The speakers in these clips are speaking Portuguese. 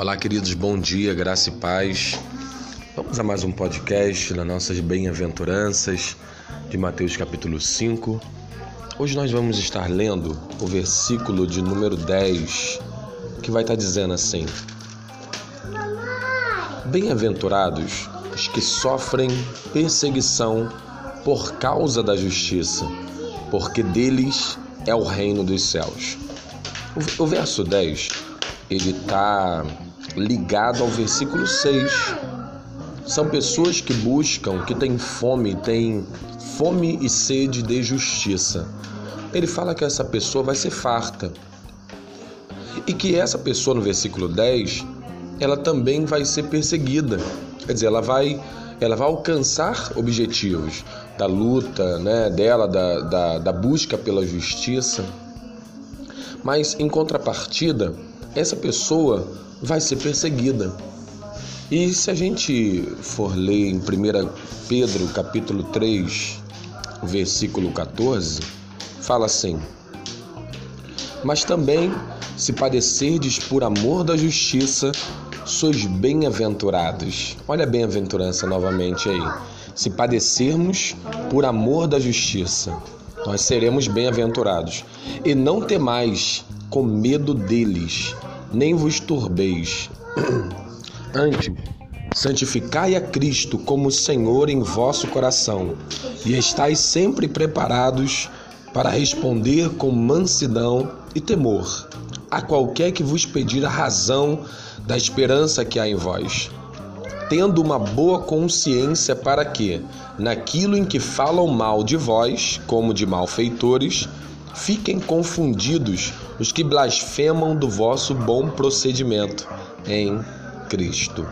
Olá, queridos, bom dia, graça e paz. Vamos a mais um podcast nas nossas bem-aventuranças de Mateus capítulo 5. Hoje nós vamos estar lendo o versículo de número 10, que vai estar dizendo assim: Bem-aventurados os que sofrem perseguição por causa da justiça, porque deles é o reino dos céus. O, o verso 10 ele está ligado ao versículo 6. São pessoas que buscam, que têm fome, têm fome e sede de justiça. Ele fala que essa pessoa vai ser farta. E que essa pessoa, no versículo 10, ela também vai ser perseguida. Quer dizer, ela vai, ela vai alcançar objetivos da luta né, dela, da, da, da busca pela justiça. Mas, em contrapartida, essa pessoa vai ser perseguida. E se a gente for ler em 1 Pedro capítulo 3, versículo 14, fala assim: Mas também, se padecerdes por amor da justiça, sois bem-aventurados. Olha a bem-aventurança novamente aí. Se padecermos por amor da justiça, nós seremos bem-aventurados. E não temais com medo deles, nem vos turbeis. Antes, santificai a Cristo como Senhor em vosso coração, e estais sempre preparados para responder com mansidão e temor a qualquer que vos pedir a razão da esperança que há em vós, tendo uma boa consciência para que, naquilo em que falam mal de vós, como de malfeitores, Fiquem confundidos os que blasfemam do vosso bom procedimento em Cristo.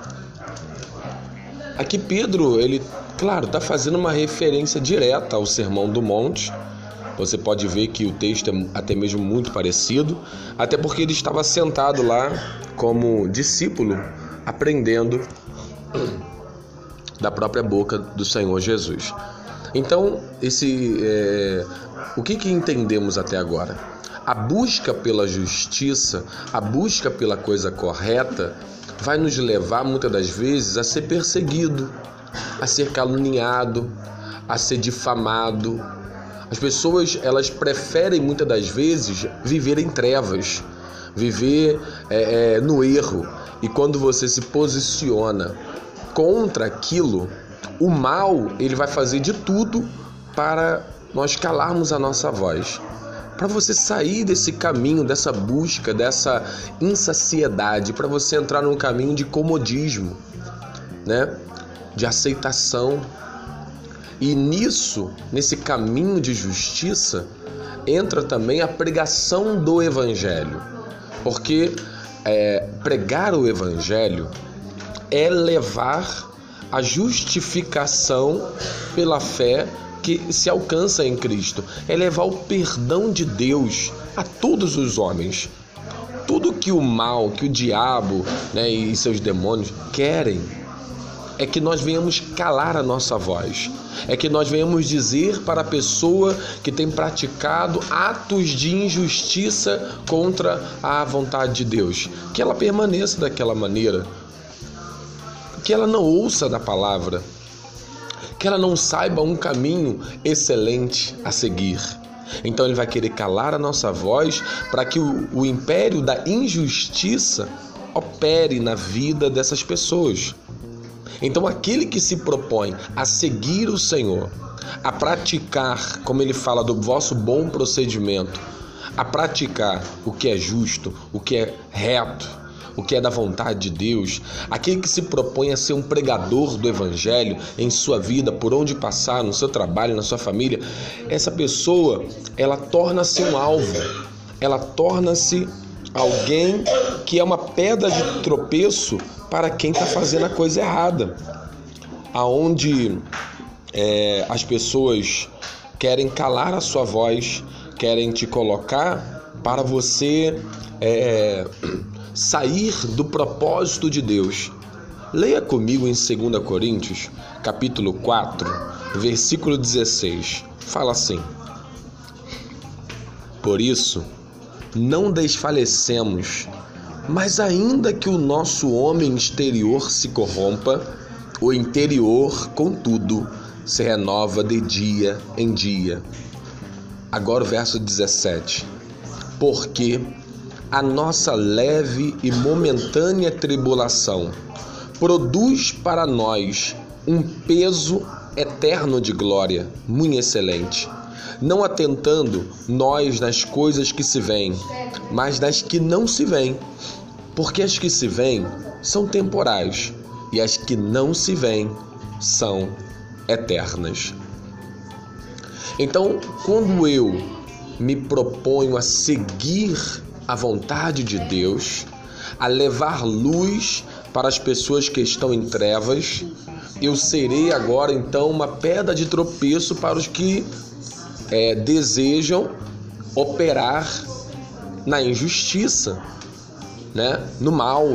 Aqui Pedro, ele, claro, está fazendo uma referência direta ao Sermão do Monte. Você pode ver que o texto é até mesmo muito parecido, até porque ele estava sentado lá como discípulo, aprendendo da própria boca do Senhor Jesus. Então, esse, é, o que, que entendemos até agora? A busca pela justiça, a busca pela coisa correta, vai nos levar muitas das vezes a ser perseguido, a ser caluniado, a ser difamado. As pessoas elas preferem muitas das vezes viver em trevas, viver é, é, no erro. E quando você se posiciona contra aquilo, o mal, ele vai fazer de tudo para nós calarmos a nossa voz. Para você sair desse caminho, dessa busca, dessa insaciedade, para você entrar num caminho de comodismo, né? De aceitação. E nisso, nesse caminho de justiça, entra também a pregação do evangelho. Porque é, pregar o evangelho é levar a justificação pela fé que se alcança em Cristo, é levar o perdão de Deus a todos os homens. Tudo que o mal, que o diabo né, e seus demônios querem é que nós venhamos calar a nossa voz, é que nós venhamos dizer para a pessoa que tem praticado atos de injustiça contra a vontade de Deus, que ela permaneça daquela maneira, que ela não ouça da palavra, que ela não saiba um caminho excelente a seguir. Então ele vai querer calar a nossa voz para que o, o império da injustiça opere na vida dessas pessoas. Então aquele que se propõe a seguir o Senhor, a praticar, como ele fala do vosso bom procedimento, a praticar o que é justo, o que é reto, o que é da vontade de Deus, aquele que se propõe a ser um pregador do Evangelho em sua vida, por onde passar, no seu trabalho, na sua família, essa pessoa ela torna-se um alvo, ela torna-se alguém que é uma pedra de tropeço para quem está fazendo a coisa errada, aonde é, as pessoas querem calar a sua voz, querem te colocar para você é, sair do propósito de Deus. Leia comigo em 2 Coríntios, capítulo 4, versículo 16. Fala assim: Por isso, não desfalecemos, Mas ainda que o nosso homem exterior se corrompa, o interior, contudo, se renova de dia em dia. Agora o verso 17. Porque a nossa leve e momentânea tribulação produz para nós um peso eterno de glória, muito excelente. Não atentando nós nas coisas que se veem, mas nas que não se veem. Porque as que se veem são temporais e as que não se veem são eternas. Então, quando eu me proponho a seguir a vontade de Deus, a levar luz para as pessoas que estão em trevas, eu serei agora então uma pedra de tropeço para os que é, desejam operar na injustiça, né? no mal.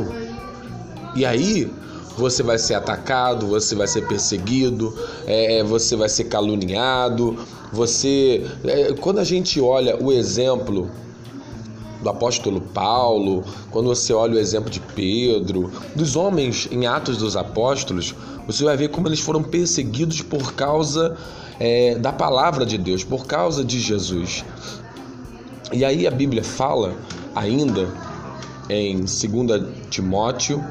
E aí você vai ser atacado, você vai ser perseguido, é, você vai ser caluniado. Você, é, quando a gente olha o exemplo do apóstolo Paulo, quando você olha o exemplo de Pedro, dos homens em Atos dos Apóstolos, você vai ver como eles foram perseguidos por causa é, da palavra de Deus, por causa de Jesus. E aí a Bíblia fala ainda em 2 Timóteo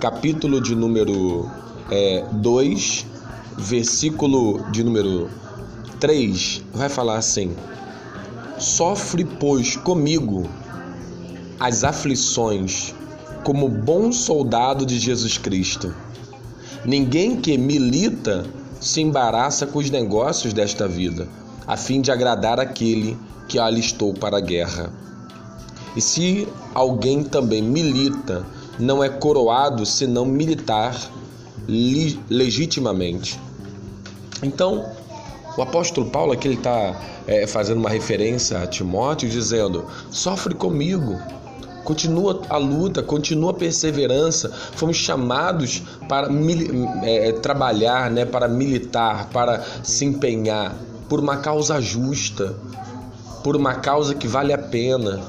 capítulo de número 2, é, versículo de número 3, vai falar assim: Sofre, pois, comigo as aflições, como bom soldado de Jesus Cristo. Ninguém que milita se embaraça com os negócios desta vida, a fim de agradar aquele que alistou para a guerra. E se alguém também milita, não é coroado senão militar legitimamente. Então, o apóstolo Paulo aqui está é, fazendo uma referência a Timóteo, dizendo: sofre comigo, continua a luta, continua a perseverança. Fomos chamados para é, trabalhar, né, para militar, para se empenhar por uma causa justa, por uma causa que vale a pena.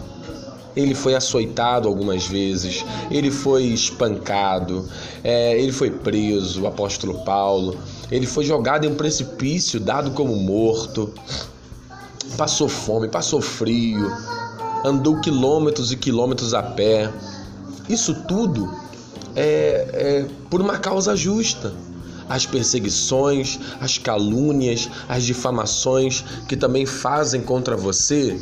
Ele foi açoitado algumas vezes, ele foi espancado, é, ele foi preso, o apóstolo Paulo, ele foi jogado em um precipício, dado como morto, passou fome, passou frio, andou quilômetros e quilômetros a pé. Isso tudo é, é por uma causa justa as perseguições, as calúnias, as difamações que também fazem contra você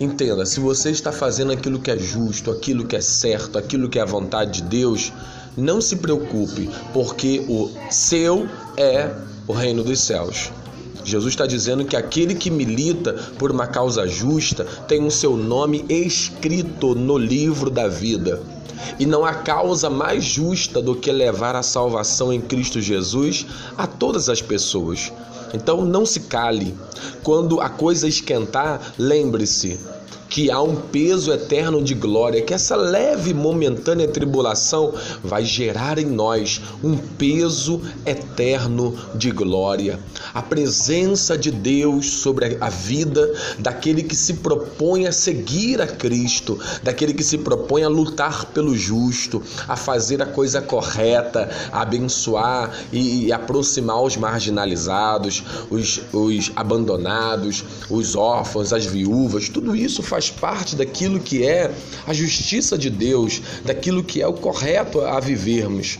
Entenda, se você está fazendo aquilo que é justo, aquilo que é certo, aquilo que é a vontade de Deus, não se preocupe, porque o seu é o reino dos céus. Jesus está dizendo que aquele que milita por uma causa justa tem o seu nome escrito no livro da vida. E não há causa mais justa do que levar a salvação em Cristo Jesus a todas as pessoas. Então não se cale. Quando a coisa esquentar, lembre-se que há um peso eterno de glória, que essa leve momentânea tribulação vai gerar em nós um peso eterno de glória. A presença de Deus sobre a vida daquele que se propõe a seguir a Cristo, daquele que se propõe a lutar pelo justo, a fazer a coisa correta, a abençoar e, aproximar os marginalizados, os, os abandonados, os órfãos, as viúvas, tudo isso faz faz parte daquilo que é a justiça de Deus, daquilo que é o correto a vivermos.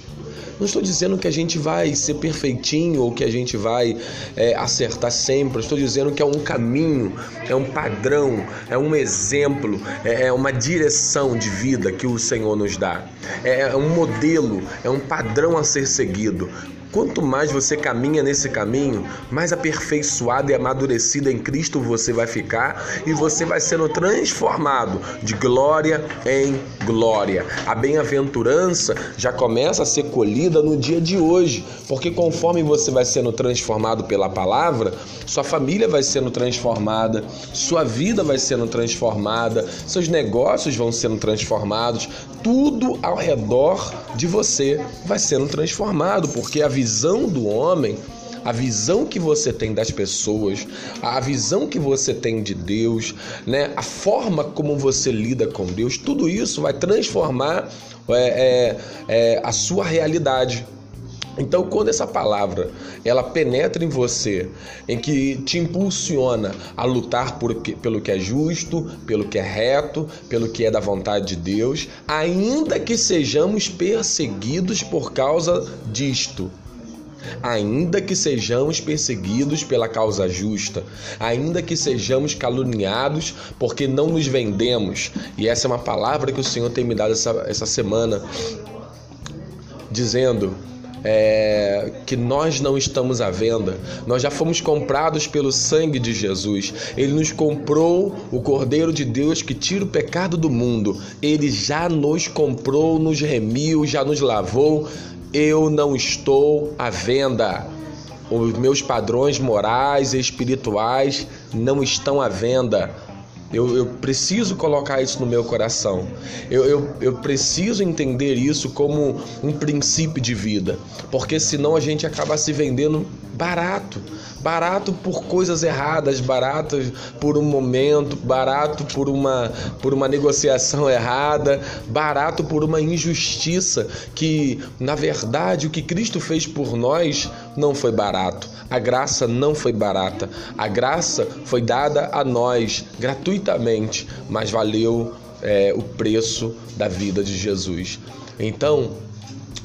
Não estou dizendo que a gente vai ser perfeitinho ou que a gente vai é, acertar sempre. Estou dizendo que é um caminho, é um padrão, é um exemplo, é, é uma direção de vida que o Senhor nos dá. É, é um modelo, é um padrão a ser seguido. Quanto mais você caminha nesse caminho, mais aperfeiçoado e amadurecido em Cristo você vai ficar e você vai sendo transformado de glória em glória. A bem-aventurança já começa a ser colhida no dia de hoje, porque conforme você vai sendo transformado pela palavra, sua família vai sendo transformada, sua vida vai sendo transformada, seus negócios vão sendo transformados, tudo ao redor de você vai sendo transformado, porque a visão do homem a visão que você tem das pessoas, a visão que você tem de Deus, né? a forma como você lida com Deus, tudo isso vai transformar é, é, é, a sua realidade. Então, quando essa palavra ela penetra em você, em que te impulsiona a lutar por, pelo que é justo, pelo que é reto, pelo que é da vontade de Deus, ainda que sejamos perseguidos por causa disto, ainda que sejamos perseguidos pela causa justa, ainda que sejamos caluniados porque não nos vendemos. E essa é uma palavra que o Senhor tem me dado essa, essa semana, dizendo é, que nós não estamos à venda, nós já fomos comprados pelo sangue de Jesus. Ele nos comprou, o Cordeiro de Deus que tira o pecado do mundo. Ele já nos comprou, nos remiu, já nos lavou. Eu não estou à venda. Os meus padrões morais e espirituais não estão à venda. Eu, eu, preciso colocar isso no meu coração. Eu, eu, eu preciso entender isso como um princípio de vida. Porque senão a gente acaba se vendendo barato. Barato por coisas erradas, barato por um momento, barato por uma, por uma negociação errada, barato por uma injustiça que, na verdade, o que Cristo fez por nós não foi barato. A graça não foi barata. A graça foi dada a nós gratuitamente, mas valeu é, o preço da vida de Jesus. Então,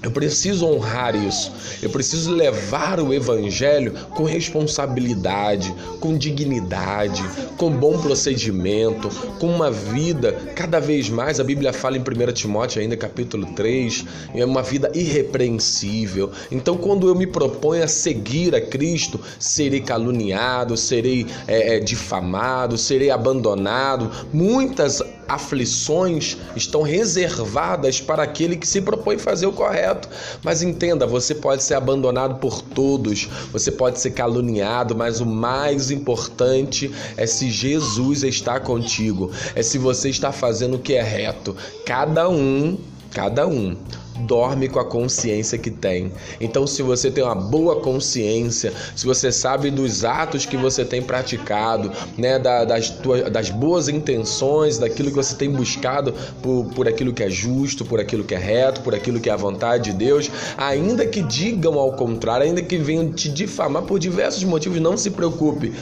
eu preciso honrar isso. Eu preciso levar o evangelho com responsabilidade, com dignidade, com bom procedimento, com uma vida cada vez mais, a Bíblia fala em 1 Timóteo ainda capítulo 3, é uma vida irrepreensível. Então, quando eu me proponho a seguir a Cristo, serei caluniado, serei é, difamado, serei abandonado. Muitas aflições estão reservadas para aquele que se propõe fazer o correto. Mas entenda, você pode ser abandonado por todos, você pode ser caluniado, mas o mais importante é se Jesus está contigo, é se você está fazendo o que é reto. Cada um, cada um dorme com a consciência que tem. Então, se você tem uma boa consciência, se você sabe dos atos que você tem praticado, né, das, tuas, das boas intenções, daquilo que você tem buscado por, por aquilo que é justo, por aquilo que é reto, por aquilo que é a vontade de Deus, ainda que digam ao contrário, ainda que venham te difamar por diversos motivos, não se preocupe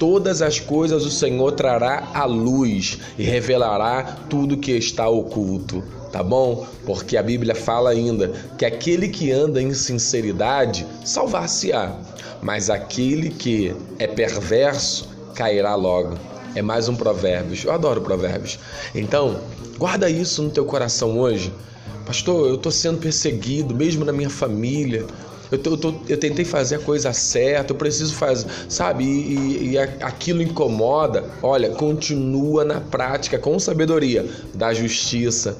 todas as coisas o Senhor trará à luz e revelará tudo que está oculto tá bom? Porque a Bíblia fala ainda que aquele que anda em sinceridade salvar-se-á, mas aquele que é perverso cairá logo. É mais um provérbios. Eu adoro provérbios. Então, guarda isso no teu coração hoje. Pastor, eu estou sendo perseguido, mesmo na minha família. Eu, tô, eu, tô, eu, tentei fazer a coisa certa, eu preciso fazer, sabe? E, e, e, aquilo incomoda. Olha, continua na prática com sabedoria da justiça,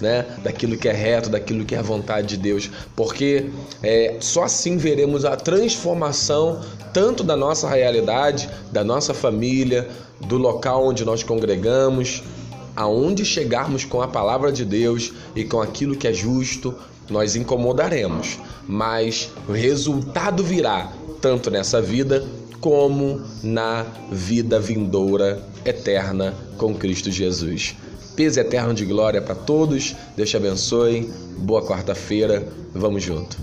né? daquilo que é reto, daquilo que é a vontade de Deus, porque é, só assim veremos a transformação tanto da nossa realidade, da nossa família, do local onde nós congregamos, aonde chegarmos com a palavra de Deus e com aquilo que é justo, nós incomodaremos, mas o resultado virá tanto nessa vida como na vida vindoura eterna com Cristo Jesus peso eterno de glória para todos. Deus te abençoe. Boa quarta-feira. Vamos junto.